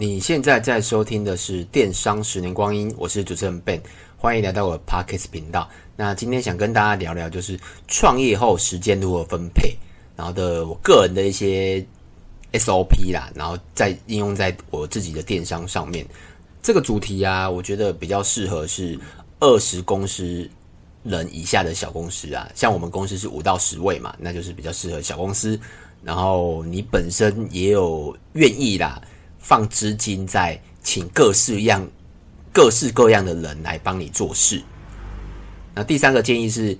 你现在在收听的是《电商十年光阴》，我是主持人 Ben，欢迎来到我的 Podcast 频道。那今天想跟大家聊聊，就是创业后时间如何分配，然后的我个人的一些 SOP 啦，然后再应用在我自己的电商上面。这个主题啊，我觉得比较适合是二十公司人以下的小公司啊，像我们公司是五到十位嘛，那就是比较适合小公司。然后你本身也有愿意啦。放资金在请各式样、各式各样的人来帮你做事。那第三个建议是，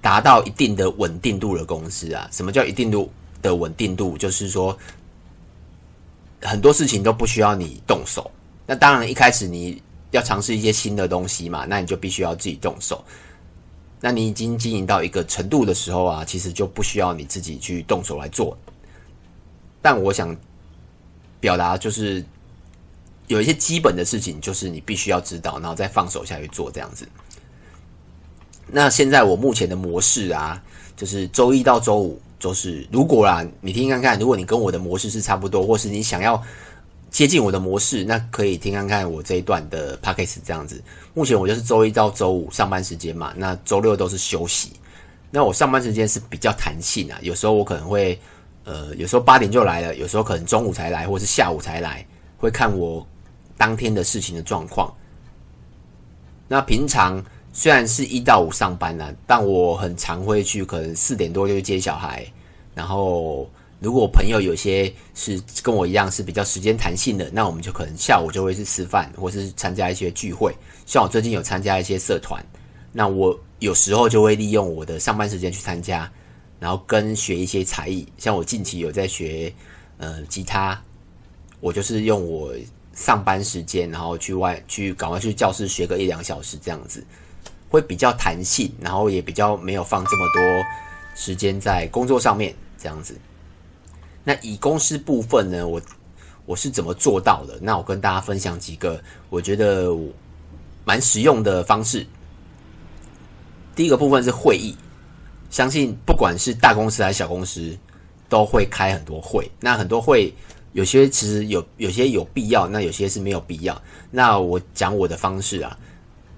达到一定的稳定度的公司啊。什么叫一定度的稳定度？就是说，很多事情都不需要你动手。那当然，一开始你要尝试一些新的东西嘛，那你就必须要自己动手。那你已经经营到一个程度的时候啊，其实就不需要你自己去动手来做。但我想。表达就是有一些基本的事情，就是你必须要知道，然后再放手下去做这样子。那现在我目前的模式啊，就是周一到周五，就是如果啦，你听看看，如果你跟我的模式是差不多，或是你想要接近我的模式，那可以听看看我这一段的 Podcast 这样子。目前我就是周一到周五上班时间嘛，那周六都是休息。那我上班时间是比较弹性啊，有时候我可能会。呃，有时候八点就来了，有时候可能中午才来，或是下午才来，会看我当天的事情的状况。那平常虽然是一到五上班呢，但我很常会去，可能四点多就去接小孩。然后，如果朋友有些是跟我一样是比较时间弹性的，那我们就可能下午就会去吃饭，或是参加一些聚会。像我最近有参加一些社团，那我有时候就会利用我的上班时间去参加。然后跟学一些才艺，像我近期有在学呃吉他，我就是用我上班时间，然后去外去赶快去教室学个一两小时这样子，会比较弹性，然后也比较没有放这么多时间在工作上面这样子。那以公司部分呢，我我是怎么做到的？那我跟大家分享几个我觉得蛮实用的方式。第一个部分是会议。相信不管是大公司还是小公司，都会开很多会。那很多会，有些其实有有些有必要，那有些是没有必要。那我讲我的方式啊，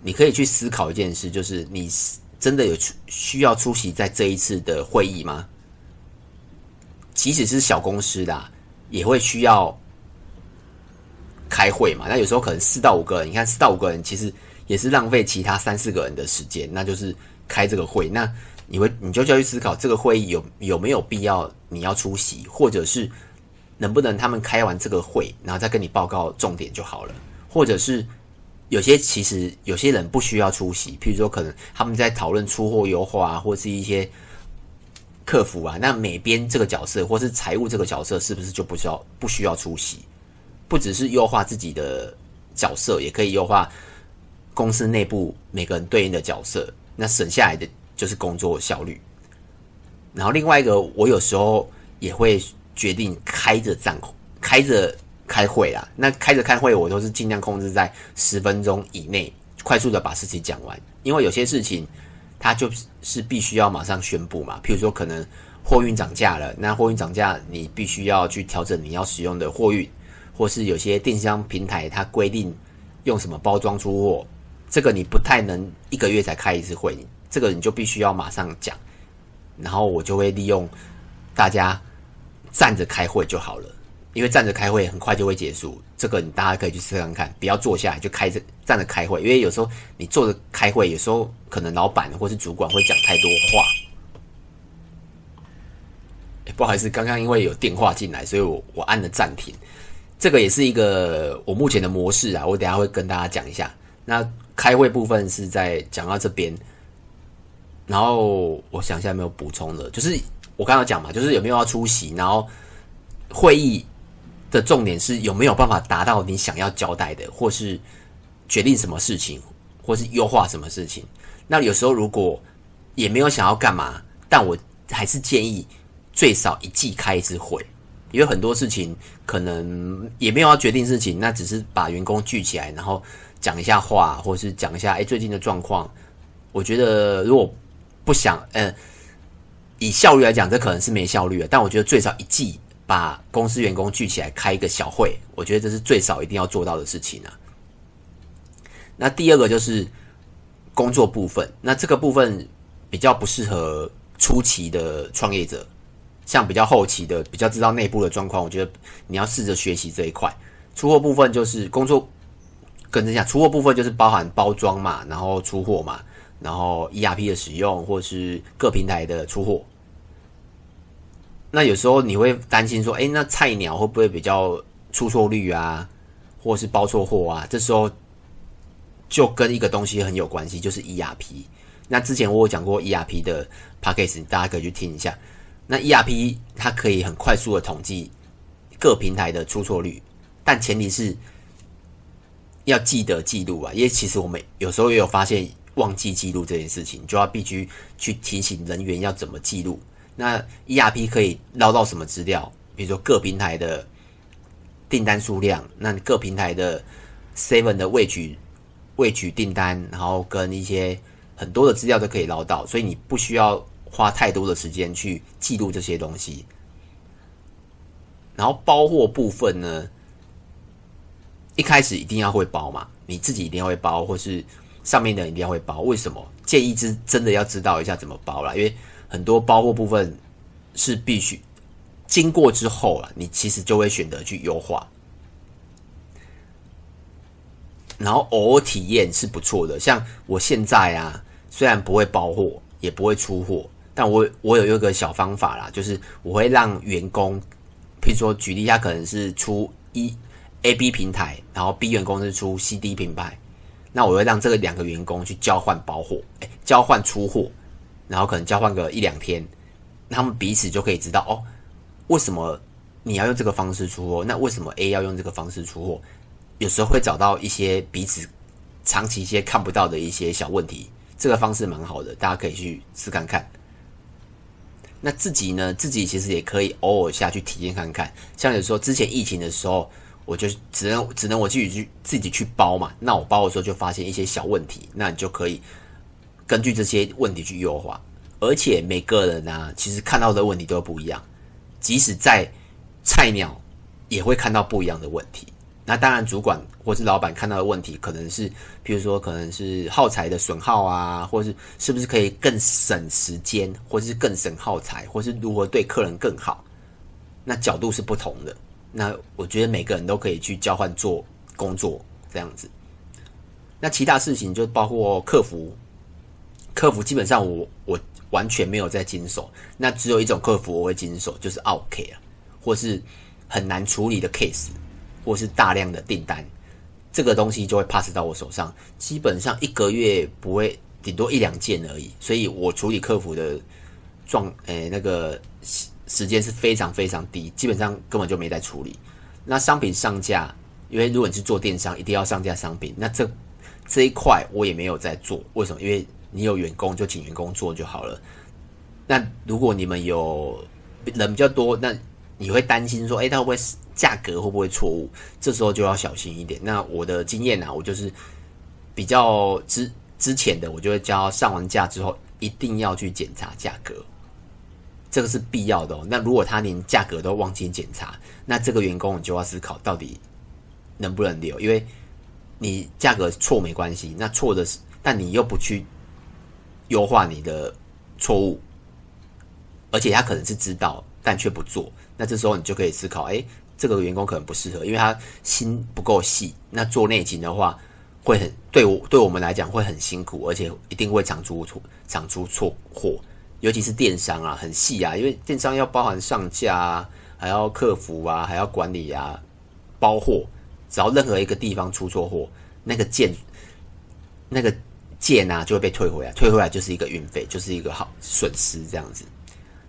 你可以去思考一件事，就是你真的有需要出席在这一次的会议吗？即使是小公司的，也会需要开会嘛。那有时候可能四到五个人，你看四到五个人，其实也是浪费其他三四个人的时间，那就是开这个会。那你会，你就就要去思考这个会议有有没有必要你要出席，或者是能不能他们开完这个会，然后再跟你报告重点就好了，或者是有些其实有些人不需要出席，譬如说可能他们在讨论出货优化啊，或是一些客服啊，那美编这个角色或是财务这个角色是不是就不需要不需要出席？不只是优化自己的角色，也可以优化公司内部每个人对应的角色，那省下来的。就是工作效率，然后另外一个，我有时候也会决定开着帐开着开会啦。那开着开会，我都是尽量控制在十分钟以内，快速的把事情讲完。因为有些事情，它就是必须要马上宣布嘛。譬如说，可能货运涨价了，那货运涨价，你必须要去调整你要使用的货运，或是有些电商平台它规定用什么包装出货，这个你不太能一个月才开一次会。这个你就必须要马上讲，然后我就会利用大家站着开会就好了，因为站着开会很快就会结束。这个你大家可以去试看看，不要坐下来就开着站着开会，因为有时候你坐着开会，有时候可能老板或是主管会讲太多话。不好意思，刚刚因为有电话进来，所以我我按了暂停。这个也是一个我目前的模式啊，我等下会跟大家讲一下。那开会部分是在讲到这边。然后我想一下有没有补充的，就是我刚刚讲嘛，就是有没有要出席，然后会议的重点是有没有办法达到你想要交代的，或是决定什么事情，或是优化什么事情。那有时候如果也没有想要干嘛，但我还是建议最少一季开一次会，因为很多事情可能也没有要决定事情，那只是把员工聚起来，然后讲一下话，或是讲一下哎最近的状况。我觉得如果不想，嗯，以效率来讲，这可能是没效率的。但我觉得最少一季把公司员工聚起来开一个小会，我觉得这是最少一定要做到的事情啊。那第二个就是工作部分，那这个部分比较不适合初期的创业者，像比较后期的，比较知道内部的状况，我觉得你要试着学习这一块。出货部分就是工作，跟着讲，出货部分就是包含包装嘛，然后出货嘛，然后 ERP 的使用，或是各平台的出货。那有时候你会担心说，哎，那菜鸟会不会比较出错率啊，或是包错货啊？这时候就跟一个东西很有关系，就是 ERP。那之前我有讲过 ERP 的 Podcast，大家可以去听一下。那 ERP 它可以很快速的统计各平台的出错率。但前提是要记得记录啊，因为其实我们有时候也有发现忘记记录这件事情，就要必须去提醒人员要怎么记录。那 ERP 可以捞到什么资料？比如说各平台的订单数量，那各平台的 Seven 的未取未取订单，然后跟一些很多的资料都可以捞到，所以你不需要花太多的时间去记录这些东西。然后包货部分呢？一开始一定要会包嘛，你自己一定要会包，或是上面的人一定要会包。为什么？建议是真的要知道一下怎么包啦，因为很多包货部分是必须经过之后啊，你其实就会选择去优化。然后偶尔体验是不错的，像我现在啊，虽然不会包货，也不会出货，但我我有一个小方法啦，就是我会让员工，譬如说举例一下，可能是出一。A B 平台，然后 B 员工是出 C D 品牌，那我会让这个两个员工去交换包货，哎，交换出货，然后可能交换个一两天，他们彼此就可以知道哦，为什么你要用这个方式出货？那为什么 A 要用这个方式出货？有时候会找到一些彼此长期一些看不到的一些小问题，这个方式蛮好的，大家可以去试看看。那自己呢？自己其实也可以偶尔下去体验看看，像有时候之前疫情的时候。我就只能只能我自己去自己去包嘛，那我包的时候就发现一些小问题，那你就可以根据这些问题去优化。而且每个人啊，其实看到的问题都不一样，即使在菜鸟也会看到不一样的问题。那当然，主管或是老板看到的问题，可能是比如说可能是耗材的损耗啊，或是是不是可以更省时间，或是更省耗材，或是如何对客人更好，那角度是不同的。那我觉得每个人都可以去交换做工作这样子。那其他事情就包括客服，客服基本上我我完全没有在经手。那只有一种客服我会经手，就是 OK 啊，或是很难处理的 case，或是大量的订单，这个东西就会 pass 到我手上。基本上一个月不会顶多一两件而已，所以我处理客服的状诶、那个。时间是非常非常低，基本上根本就没在处理。那商品上架，因为如果你是做电商，一定要上架商品。那这这一块我也没有在做，为什么？因为你有员工就请员工做就好了。那如果你们有人比较多，那你会担心说，哎，它会不会价格会不会错误？这时候就要小心一点。那我的经验啊，我就是比较之之前的，我就会教上完架之后一定要去检查价格。这个是必要的哦。那如果他连价格都忘记检查，那这个员工你就要思考到底能不能留，因为你价格错没关系，那错的是，但你又不去优化你的错误，而且他可能是知道，但却不做，那这时候你就可以思考，哎，这个员工可能不适合，因为他心不够细。那做内勤的话，会很对我对我们来讲会很辛苦，而且一定会常出错，常出错货。尤其是电商啊，很细啊，因为电商要包含上架啊，还要客服啊，还要管理啊，包货，只要任何一个地方出错货，那个件，那个件啊就会被退回来，退回来就是一个运费，就是一个好损失这样子。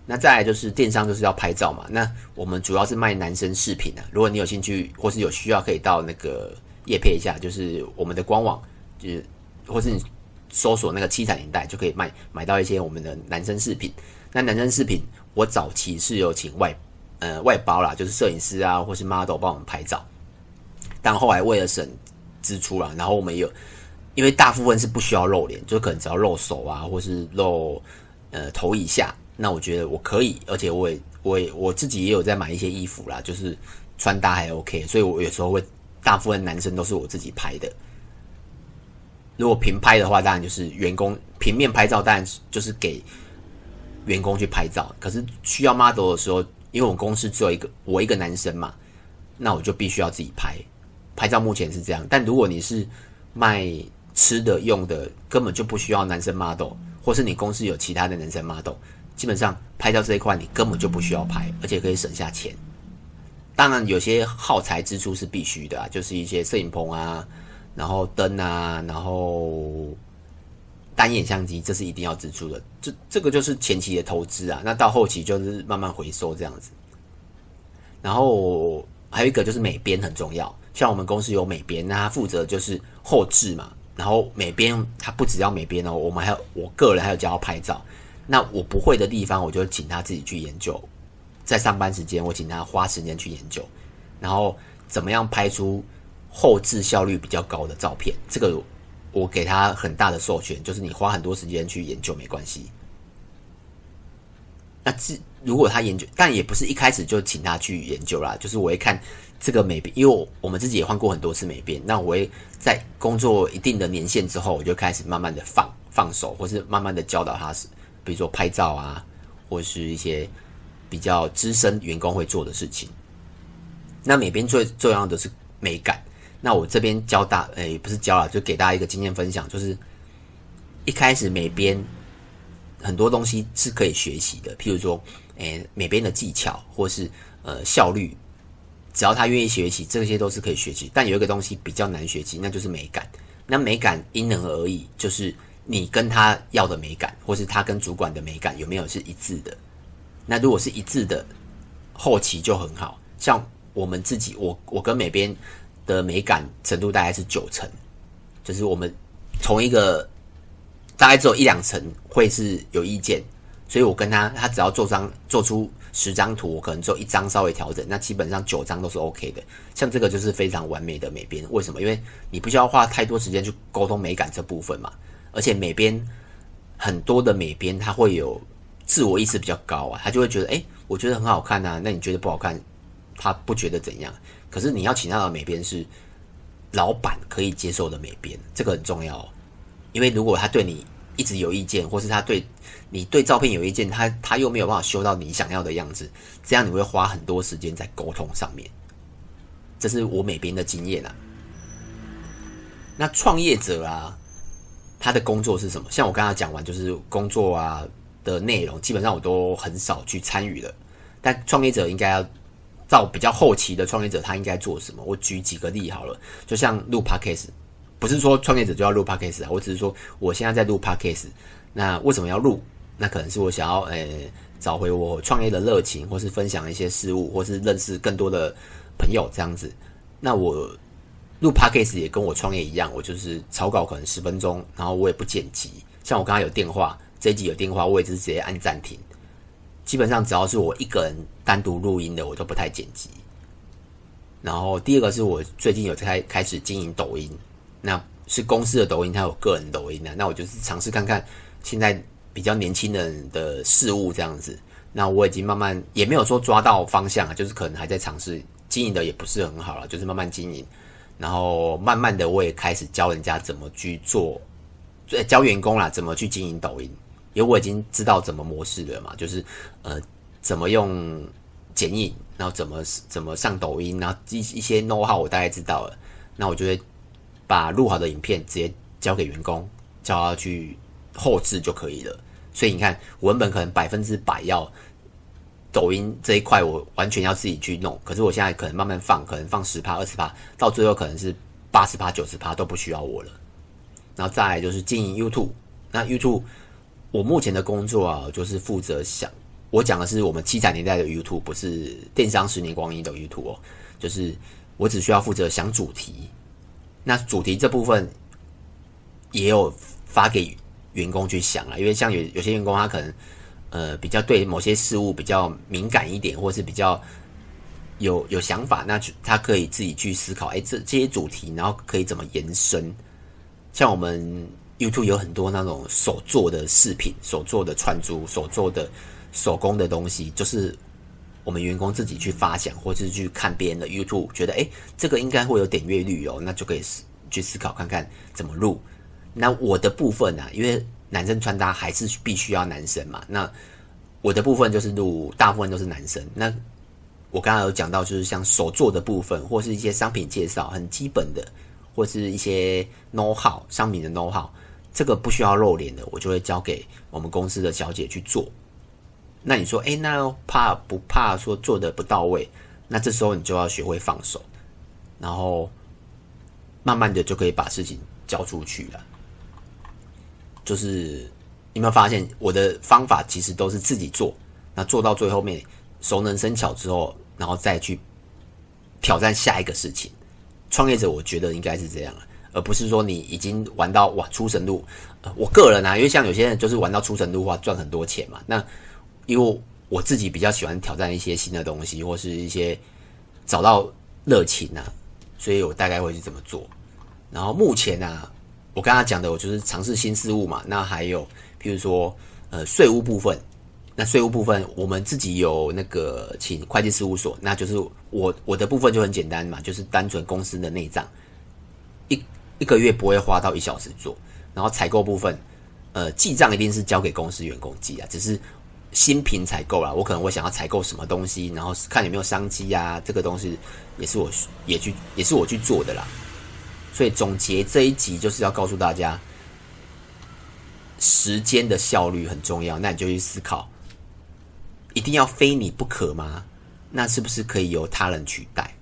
那再来就是电商就是要拍照嘛，那我们主要是卖男生饰品啊，如果你有兴趣或是有需要，可以到那个业配一下，就是我们的官网，就是或是你。搜索那个七彩年代就可以买买到一些我们的男生饰品。那男生饰品，我早期是有请外呃外包啦，就是摄影师啊或是 model 帮我们拍照。但后来为了省支出啦，然后我们有因为大部分是不需要露脸，就可能只要露手啊或是露呃头以下。那我觉得我可以，而且我也我也我自己也有在买一些衣服啦，就是穿搭还 OK，所以我有时候会大部分男生都是我自己拍的。如果平拍的话，当然就是员工平面拍照，当然就是给员工去拍照。可是需要 model 的时候，因为我们公司只有一个我一个男生嘛，那我就必须要自己拍拍照。目前是这样，但如果你是卖吃的用的，根本就不需要男生 model，或是你公司有其他的男生 model，基本上拍照这一块你根本就不需要拍，而且可以省下钱。当然有些耗材支出是必须的啊，就是一些摄影棚啊。然后灯啊，然后单眼相机，这是一定要支出的。这这个就是前期的投资啊。那到后期就是慢慢回收这样子。然后还有一个就是美编很重要，像我们公司有美编，那他负责就是后置嘛。然后美编他不只要美编哦，我们还有我个人还有教他拍照。那我不会的地方，我就请他自己去研究。在上班时间，我请他花时间去研究，然后怎么样拍出。后置效率比较高的照片，这个我给他很大的授权，就是你花很多时间去研究没关系。那这如果他研究，但也不是一开始就请他去研究啦，就是我会看这个美编，因为我，我们自己也换过很多次美编，那我会在工作一定的年限之后，我就开始慢慢的放放手，或是慢慢的教导他，比如说拍照啊，或是一些比较资深员工会做的事情。那美编最重要的是美感。那我这边教大，诶、不是教了，就给大家一个经验分享，就是一开始美编很多东西是可以学习的，譬如说，诶、欸，美编的技巧或是呃效率，只要他愿意学习，这些都是可以学习。但有一个东西比较难学习，那就是美感。那美感因人而异，就是你跟他要的美感，或是他跟主管的美感有没有是一致的。那如果是一致的，后期就很好。像我们自己，我我跟美编。的美感程度大概是九成，就是我们从一个大概只有一两层会是有意见，所以我跟他，他只要做张做出十张图，我可能做一张稍微调整，那基本上九张都是 OK 的。像这个就是非常完美的美编，为什么？因为你不需要花太多时间去沟通美感这部分嘛，而且美编很多的美编他会有自我意识比较高啊，他就会觉得，哎，我觉得很好看啊，那你觉得不好看，他不觉得怎样。可是你要请到的美编是老板可以接受的美编，这个很重要。因为如果他对你一直有意见，或是他对你对照片有意见，他他又没有办法修到你想要的样子，这样你会花很多时间在沟通上面。这是我美编的经验啊。那创业者啊，他的工作是什么？像我刚才讲完，就是工作啊的内容，基本上我都很少去参与了。但创业者应该要。到比较后期的创业者，他应该做什么？我举几个例好了，就像录 Podcast，不是说创业者就要录 Podcast 啊，我只是说我现在在录 Podcast，那为什么要录？那可能是我想要诶、找回我创业的热情，或是分享一些事物，或是认识更多的朋友这样子。那我录 Podcast 也跟我创业一样，我就是草稿可能十分钟，然后我也不剪辑。像我刚刚有电话，这一集有电话，我也是直接按暂停。基本上只要是我一个人单独录音的，我都不太剪辑。然后第二个是我最近有开开始经营抖音，那是公司的抖音，它有个人抖音的，那我就是尝试看看现在比较年轻人的事物这样子。那我已经慢慢也没有说抓到方向啊，就是可能还在尝试经营的也不是很好了，就是慢慢经营。然后慢慢的我也开始教人家怎么去做，教员工啦，怎么去经营抖音。因为我已经知道怎么模式了嘛，就是呃怎么用剪影，然后怎么怎么上抖音，然后一一些 know how 我大概知道了，那我就会把录好的影片直接交给员工，叫他去后置就可以了。所以你看，文本可能百分之百要抖音这一块我完全要自己去弄，可是我现在可能慢慢放，可能放十趴二十趴，到最后可能是八十趴九十趴都不需要我了。然后再来就是经营 YouTube，那 YouTube。我目前的工作啊，就是负责想，我讲的是我们七彩年代的 YouTube，不是电商十年光阴的 YouTube 哦。就是我只需要负责想主题，那主题这部分也有发给员工去想啊。因为像有有些员工他可能呃比较对某些事物比较敏感一点，或是比较有有想法，那他可以自己去思考，哎，这这些主题，然后可以怎么延伸？像我们。YouTube 有很多那种手做的饰品、手做的串珠、手做的手工的东西，就是我们员工自己去发想，或是去看别人的 YouTube，觉得诶，这个应该会有点阅率哦，那就可以去思考看看怎么录。那我的部分呢、啊，因为男生穿搭还是必须要男生嘛，那我的部分就是录，大部分都是男生。那我刚刚有讲到，就是像手做的部分，或是一些商品介绍，很基本的，或是一些 know how 商品的 know how，这个不需要露脸的，我就会交给我们公司的小姐去做。那你说，哎，那怕不怕说做的不到位？那这时候你就要学会放手，然后慢慢的就可以把事情交出去了。就是你有没有发现，我的方法其实都是自己做，那做到最后面。熟能生巧之后，然后再去挑战下一个事情。创业者，我觉得应该是这样了，而不是说你已经玩到哇出神入。我个人啊，因为像有些人就是玩到出神入化，赚很多钱嘛。那因为我自己比较喜欢挑战一些新的东西，或是一些找到热情啊，所以我大概会是这么做。然后目前啊，我刚刚讲的，我就是尝试新事物嘛。那还有，譬如说呃税务部分。那税务部分，我们自己有那个请会计事务所，那就是我我的部分就很简单嘛，就是单纯公司的内账，一个月不会花到一小时做。然后采购部分，呃，记账一定是交给公司员工记啊，只是新品采购啦，我可能会想要采购什么东西，然后看有没有商机啊，这个东西也是我也去也是我去做的啦。所以总结这一集就是要告诉大家，时间的效率很重要，那你就去思考。一定要非你不可吗？那是不是可以由他人取代？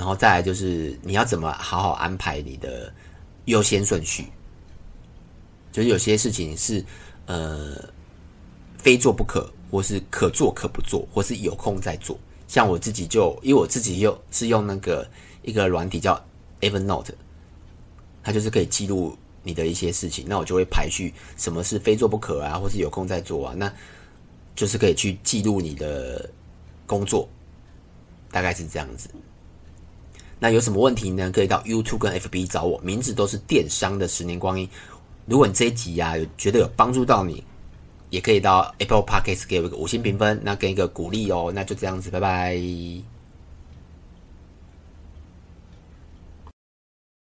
然后再来就是你要怎么好好安排你的优先顺序？就是有些事情是呃非做不可，或是可做可不做，或是有空再做。像我自己就因为我自己又是用那个一个软体叫 Evernote，它就是可以记录你的一些事情。那我就会排序什么是非做不可啊，或是有空再做啊。那就是可以去记录你的工作，大概是这样子。那有什么问题呢？可以到 YouTube 跟 FB 找我，名字都是电商的十年光阴。如果你这一集呀、有觉得有帮助到你，也可以到 Apple Podcast 给我一个五星评分，那给一个鼓励哦。那就这样子，拜拜。